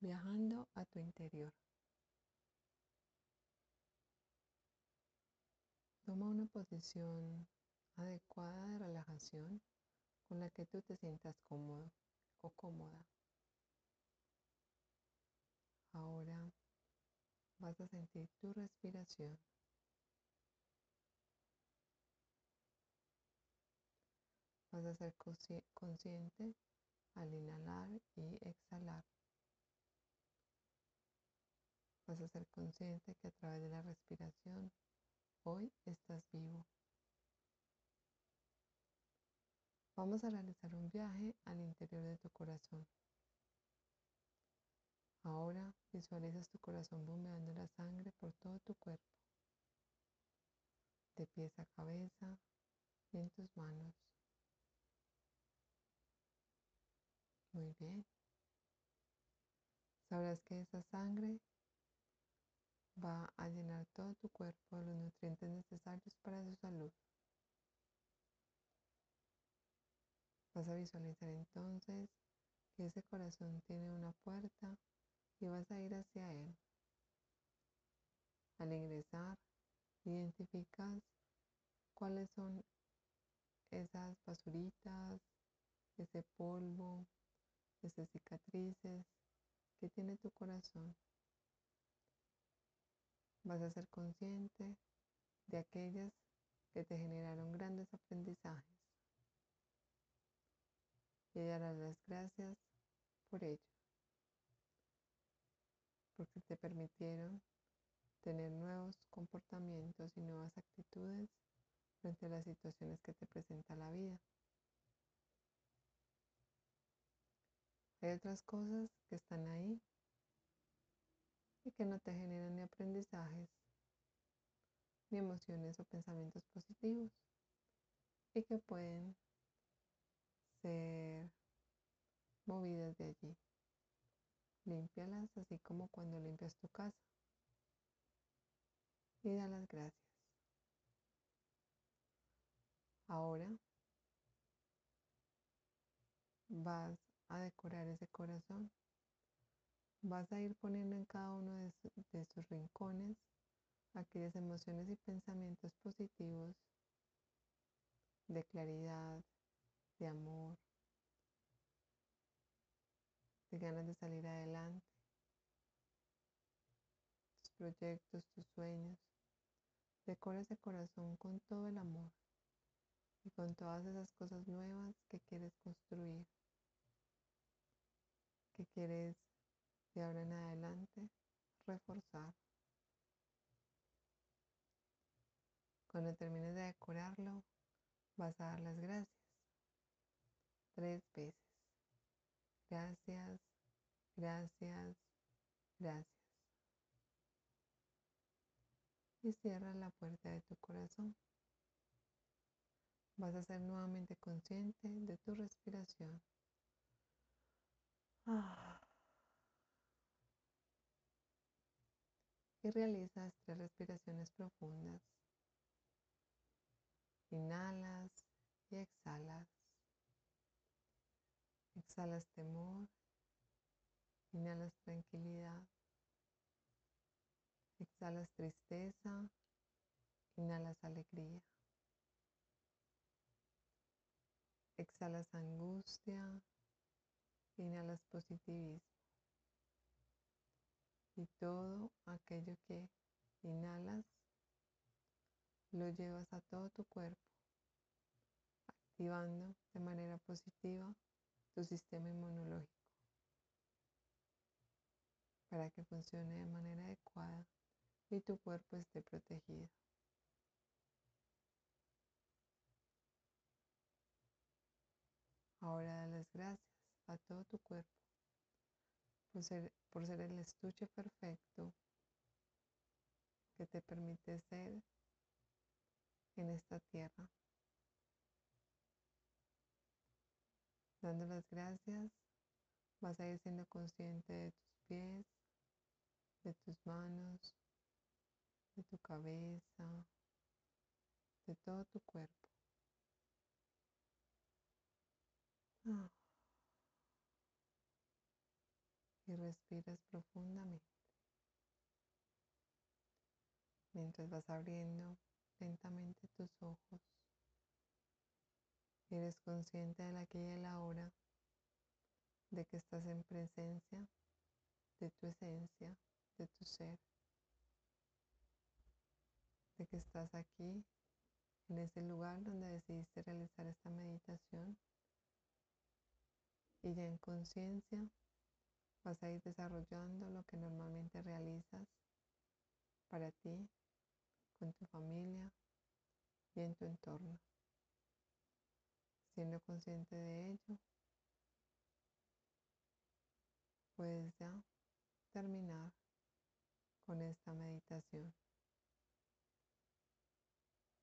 viajando a tu interior. Toma una posición adecuada de relajación con la que tú te sientas cómodo o cómoda. Ahora vas a sentir tu respiración. Vas a ser consciente al inhalar y exhalar. Vas a ser consciente que a través de la respiración hoy estás vivo. Vamos a realizar un viaje al interior de tu corazón. Ahora visualizas tu corazón bombeando la sangre por todo tu cuerpo, de pies a cabeza y en tus manos. Muy bien. Sabrás que esa sangre va a llenar todo tu cuerpo de los nutrientes necesarios para su salud. Vas a visualizar entonces que ese corazón tiene una puerta y vas a ir hacia él. Al ingresar, identificas cuáles son esas basuritas, ese polvo, esas cicatrices que tiene tu corazón. Vas a ser consciente de aquellas que te generaron grandes aprendizajes y darás las gracias por ello, porque te permitieron tener nuevos comportamientos y nuevas actitudes frente a las situaciones que te presenta la vida. Hay otras cosas que están ahí y que no te generan ni aprendizajes, ni emociones o pensamientos positivos y que pueden ser movidas de allí. Límpialas así como cuando limpias tu casa y da las gracias. Ahora vas a decorar ese corazón. Vas a ir poniendo en cada uno de, sus rincones aquellas emociones y pensamientos positivos de claridad, de amor, de ganas de salir adelante, tus proyectos, tus sueños. Decora ese corazón con todo el amor y con todas esas cosas nuevas que quieres construir que quieres de ahora en adelante reforzar. Cuando termines de decorarlo, vas a dar las gracias. Tres veces. Gracias, gracias, gracias. Y cierra la puerta de tu corazón. Vas a ser nuevamente consciente de tu respiración. Y realizas tres respiraciones profundas. Inhalas y exhalas. Exhalas temor. Inhalas tranquilidad. Exhalas tristeza. Inhalas alegría. Exhalas angustia inhalas positivismo. Y todo aquello que inhalas lo llevas a todo tu cuerpo, activando de manera positiva tu sistema inmunológico para que funcione de manera adecuada y tu cuerpo esté protegido. Ahora da las gracias a todo tu cuerpo por ser, el estuche perfecto que te permite ser en esta tierra. Dando las gracias, vas a ir siendo consciente de tus pies, de tus manos, de tu cabeza, de todo tu cuerpo. Ah. Y respiras profundamente. Mientras vas abriendo lentamente tus ojos, eres consciente de la aquí y el ahora, de que estás en presencia de tu esencia, de tu ser, de que estás aquí en ese lugar donde decidiste realizar esta meditación y ya en conciencia vas a ir desarrollando lo que normalmente realizas para ti, con tu familia y en tu entorno. Siendo consciente de ello, puedes